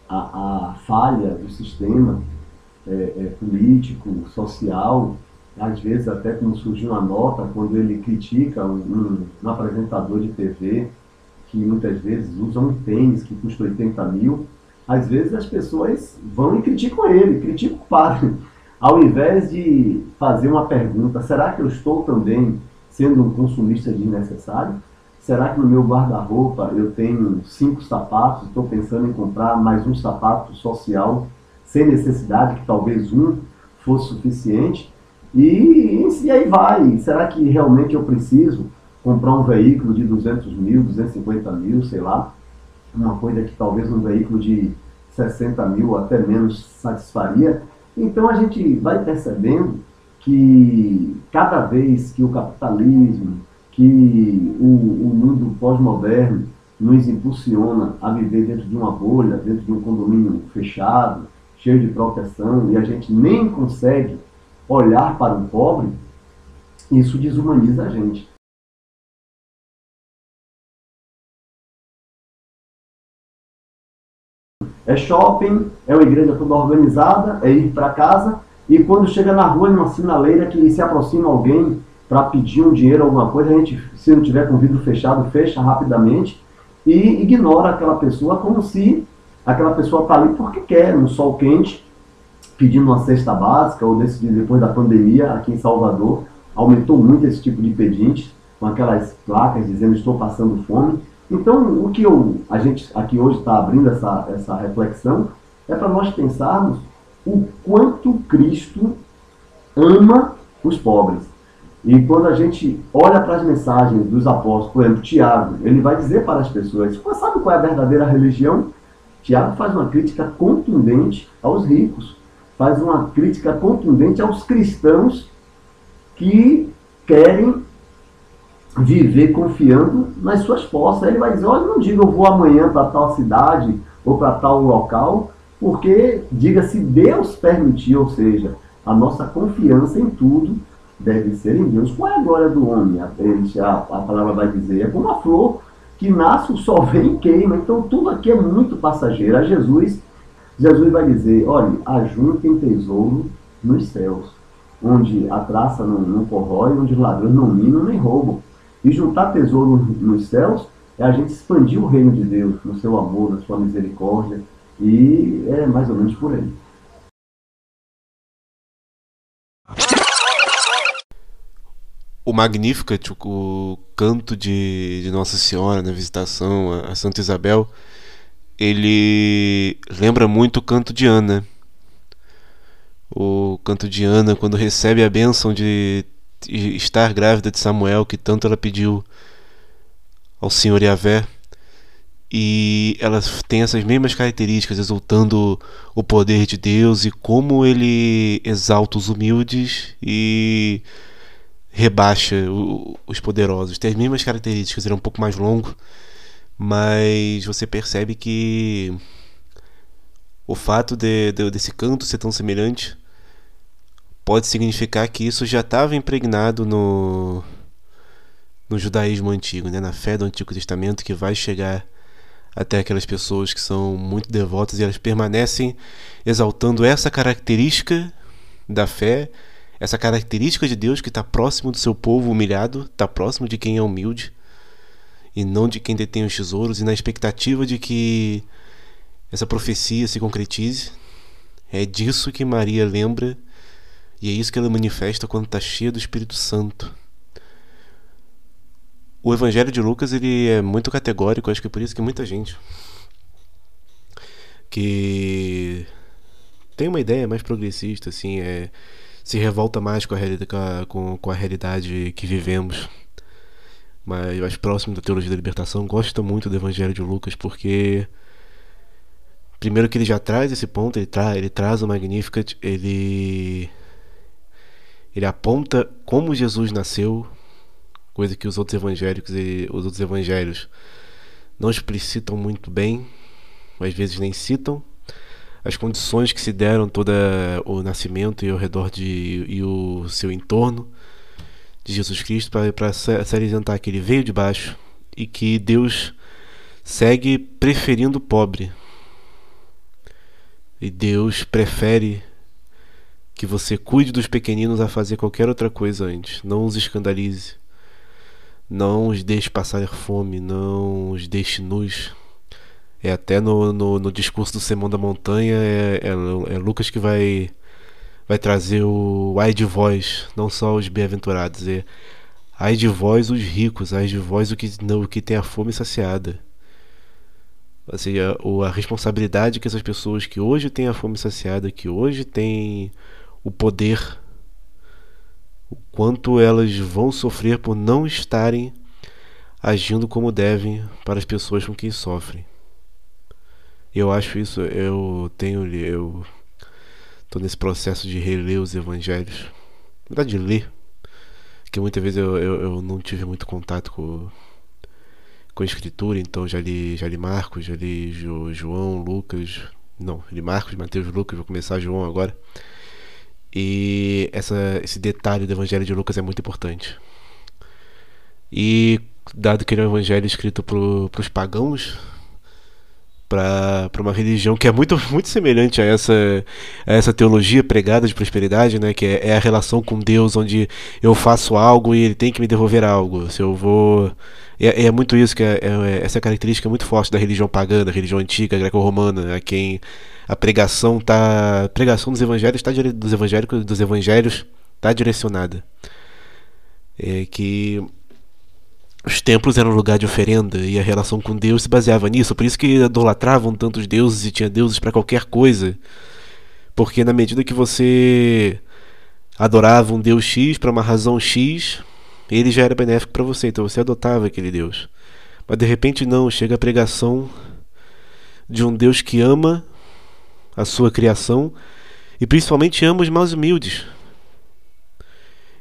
a, a falha do sistema é, é, político, social, às vezes até como surgiu uma nota quando ele critica um, um apresentador de TV que muitas vezes usa um tênis que custa 80 mil, às vezes as pessoas vão e criticam ele, criticam o padre. Ao invés de fazer uma pergunta, será que eu estou também sendo um consumista desnecessário? Será que no meu guarda-roupa eu tenho cinco sapatos, estou pensando em comprar mais um sapato social sem necessidade, que talvez um fosse suficiente? E, e aí vai. Será que realmente eu preciso comprar um veículo de 200 mil, 250 mil, sei lá? Uma coisa que talvez um veículo de 60 mil até menos satisfaria. Então a gente vai percebendo que cada vez que o capitalismo, que o, o mundo pós-moderno nos impulsiona a viver dentro de uma bolha, dentro de um condomínio fechado, cheio de proteção, e a gente nem consegue olhar para o pobre, isso desumaniza a gente. É shopping, é uma igreja toda organizada, é ir para casa, e quando chega na rua, numa sinaleira que se aproxima alguém para pedir um dinheiro, alguma coisa, a gente, se não tiver com o vidro fechado, fecha rapidamente e ignora aquela pessoa como se aquela pessoa está ali porque quer, no sol quente, pedindo uma cesta básica, ou desse, depois da pandemia, aqui em Salvador, aumentou muito esse tipo de pedinte, com aquelas placas dizendo estou passando fome. Então, o que eu, a gente aqui hoje está abrindo essa, essa reflexão é para nós pensarmos o quanto Cristo ama os pobres. E quando a gente olha para as mensagens dos apóstolos, por exemplo, Tiago, ele vai dizer para as pessoas: sabe qual é a verdadeira religião? Tiago faz uma crítica contundente aos ricos, faz uma crítica contundente aos cristãos que querem viver confiando nas suas forças. Ele vai dizer: olha, não diga eu vou amanhã para tal cidade ou para tal local, porque diga se Deus permitir, ou seja, a nossa confiança em tudo deve ser em Deus. Qual é a glória do homem? A, a, a palavra vai dizer: é como a flor que nasce, o sol vem e queima. Então tudo aqui é muito passageiro. A Jesus, Jesus vai dizer: olha, ajuntem tesouro nos céus, onde a traça não, não corrói, onde os ladrões não minam nem roubam. E juntar tesouro nos céus é a gente expandir o reino de Deus, no seu amor, na sua misericórdia. E é mais ou menos por aí. o Magnificat, o canto de, de Nossa Senhora na visitação a, a Santa Isabel, ele lembra muito o canto de Ana. O canto de Ana, quando recebe a bênção de estar grávida de Samuel, que tanto ela pediu ao Senhor Yahvé. E ela tem essas mesmas características, exaltando o poder de Deus e como ele exalta os humildes e rebaixa os poderosos. Tem as mesmas características, ele é um pouco mais longo, mas você percebe que o fato de, de, desse canto ser tão semelhante pode significar que isso já estava impregnado no, no judaísmo antigo, né? na fé do Antigo Testamento, que vai chegar até aquelas pessoas que são muito devotas e elas permanecem exaltando essa característica da fé essa característica de Deus que está próximo do seu povo humilhado, está próximo de quem é humilde e não de quem detém os tesouros, e na expectativa de que essa profecia se concretize. É disso que Maria lembra e é isso que ela manifesta quando está cheia do Espírito Santo. O Evangelho de Lucas ele é muito categórico, acho que é por isso que muita gente que tem uma ideia mais progressista assim é se revolta mais com a, com, com a realidade que vivemos. Mas mais próximo da teologia da libertação, gosta muito do Evangelho de Lucas porque primeiro que ele já traz esse ponto, ele, tra ele traz o Magnificat, ele ele aponta como Jesus nasceu, coisa que os outros evangélicos e os outros evangelhos não explicitam muito bem, às vezes nem citam as condições que se deram todo o nascimento e ao redor de e o seu entorno de Jesus Cristo para salientar que ele veio de baixo e que Deus segue preferindo o pobre. E Deus prefere que você cuide dos pequeninos a fazer qualquer outra coisa antes. Não os escandalize. Não os deixe passar fome. Não os deixe nus. É até no, no, no discurso do Sermão da Montanha é, é, é, Lucas que vai vai trazer o ai de vós, não só os bem-aventurados, é ai de vós os ricos, ai de vós o que não o que tem a fome saciada. Ou seja, a responsabilidade que essas pessoas que hoje têm a fome saciada, que hoje têm o poder, o quanto elas vão sofrer por não estarem agindo como devem para as pessoas com quem sofrem. Eu acho isso, eu tenho, eu estou nesse processo de reler os evangelhos, na verdade de ler, que muitas vezes eu, eu, eu não tive muito contato com com a escritura, então já li, já li Marcos, já li jo, João, Lucas, não, li Marcos, Mateus, Lucas, vou começar João agora. E essa, esse detalhe do Evangelho de Lucas é muito importante. E dado que ele é um evangelho escrito para os pagãos, para uma religião que é muito, muito semelhante a essa, a essa teologia pregada de prosperidade, né? que é, é, a relação com Deus, onde eu faço algo e ele tem que me devolver algo. Se eu vou. É, é muito isso que é, é, essa característica muito forte da religião pagã, da religião antiga, greco-romana, a quem a pregação tá, a pregação dos evangelhos tá, dos evangélicos dos evangelhos está direcionada. É que os templos eram lugar de oferenda e a relação com Deus se baseava nisso. Por isso que idolatravam tantos deuses e tinha deuses para qualquer coisa. Porque na medida que você adorava um Deus X para uma razão X, ele já era benéfico para você, então você adotava aquele Deus. Mas de repente não, chega a pregação de um Deus que ama a sua criação e principalmente ama os mais humildes.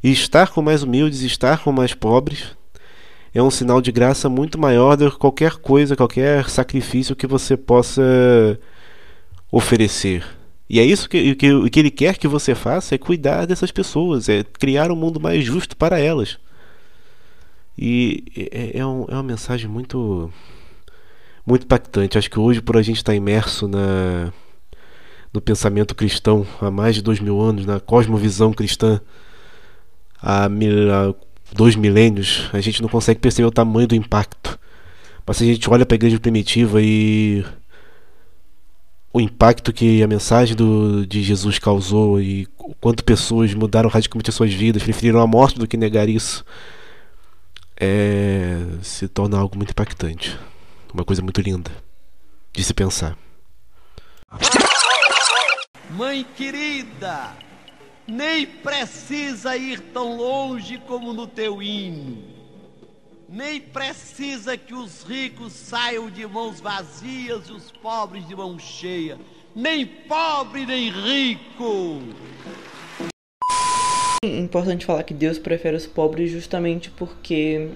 E estar com mais humildes, estar com mais pobres, é um sinal de graça muito maior do que qualquer coisa, qualquer sacrifício que você possa oferecer. E é isso que, que, que ele quer que você faça é cuidar dessas pessoas, é criar um mundo mais justo para elas. E é, é, um, é uma mensagem muito muito impactante. Acho que hoje, por a gente estar imerso na, no pensamento cristão há mais de dois mil anos, na cosmovisão cristã há, há dois milênios, a gente não consegue perceber o tamanho do impacto. Mas se a gente olha para a igreja primitiva e o impacto que a mensagem do, de Jesus causou e quanto pessoas mudaram radicalmente as suas vidas, preferiram a morte do que negar isso, é, se torna algo muito impactante. Uma coisa muito linda de se pensar. Mãe querida, nem precisa ir tão longe como no teu hino, nem precisa que os ricos saiam de mãos vazias e os pobres de mão cheia, nem pobre nem rico. É importante falar que Deus prefere os pobres justamente porque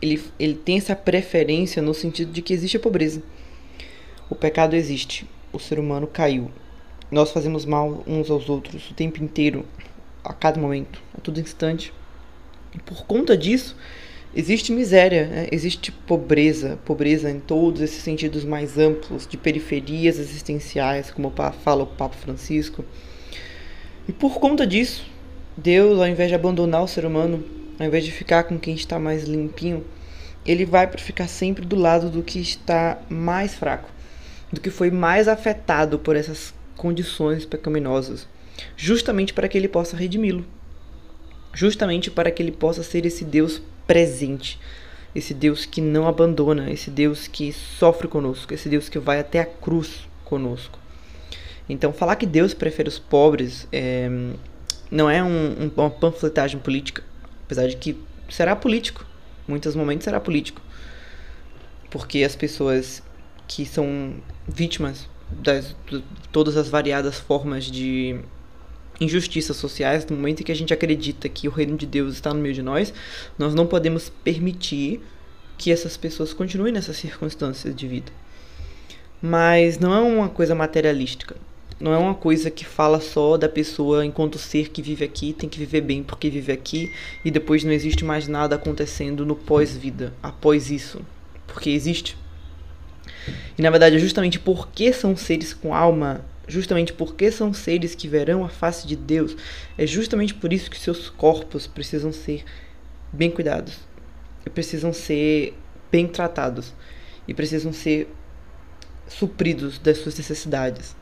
ele, ele tem essa preferência no sentido de que existe a pobreza. O pecado existe, o ser humano caiu, nós fazemos mal uns aos outros o tempo inteiro, a cada momento, a todo instante. E por conta disso, existe miséria, né? existe pobreza, pobreza em todos esses sentidos mais amplos, de periferias existenciais, como fala o Papa Francisco. E por conta disso, Deus, ao invés de abandonar o ser humano, ao invés de ficar com quem está mais limpinho, ele vai para ficar sempre do lado do que está mais fraco, do que foi mais afetado por essas condições pecaminosas, justamente para que ele possa redimi-lo, justamente para que ele possa ser esse Deus presente, esse Deus que não abandona, esse Deus que sofre conosco, esse Deus que vai até a cruz conosco. Então, falar que Deus prefere os pobres é, não é um, um, uma panfletagem política, apesar de que será político, muitos momentos será político, porque as pessoas que são vítimas das todas as variadas formas de injustiças sociais, no momento em que a gente acredita que o reino de Deus está no meio de nós, nós não podemos permitir que essas pessoas continuem nessas circunstâncias de vida. Mas não é uma coisa materialística. Não é uma coisa que fala só da pessoa enquanto ser que vive aqui, tem que viver bem porque vive aqui e depois não existe mais nada acontecendo no pós-vida, após isso. Porque existe. E na verdade é justamente porque são seres com alma justamente porque são seres que verão a face de Deus, é justamente por isso que seus corpos precisam ser bem cuidados, precisam ser bem tratados e precisam ser supridos das suas necessidades.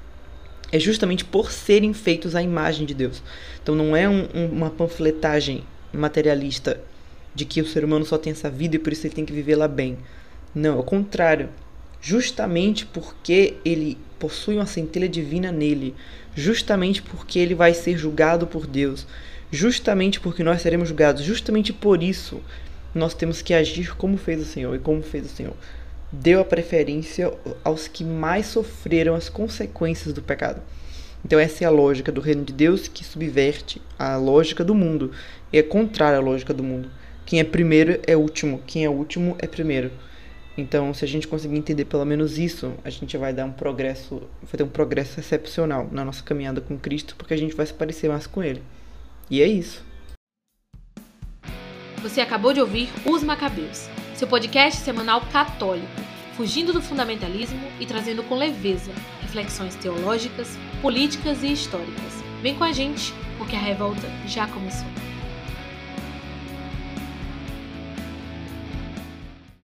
É justamente por serem feitos à imagem de Deus. Então não é um, um, uma panfletagem materialista de que o ser humano só tem essa vida e por isso ele tem que viver lá bem. Não, ao contrário. Justamente porque ele possui uma centelha divina nele, justamente porque ele vai ser julgado por Deus, justamente porque nós seremos julgados, justamente por isso nós temos que agir como fez o Senhor e como fez o Senhor. Deu a preferência aos que mais sofreram as consequências do pecado. Então essa é a lógica do reino de Deus que subverte a lógica do mundo e é contrária à lógica do mundo. Quem é primeiro é último, quem é último é primeiro. Então, se a gente conseguir entender pelo menos isso, a gente vai dar um progresso, vai ter um progresso excepcional na nossa caminhada com Cristo, porque a gente vai se parecer mais com ele. E é isso. Você acabou de ouvir Os Macabeus, seu podcast semanal católico, fugindo do fundamentalismo e trazendo com leveza reflexões teológicas, políticas e históricas. Vem com a gente, porque a revolta já começou.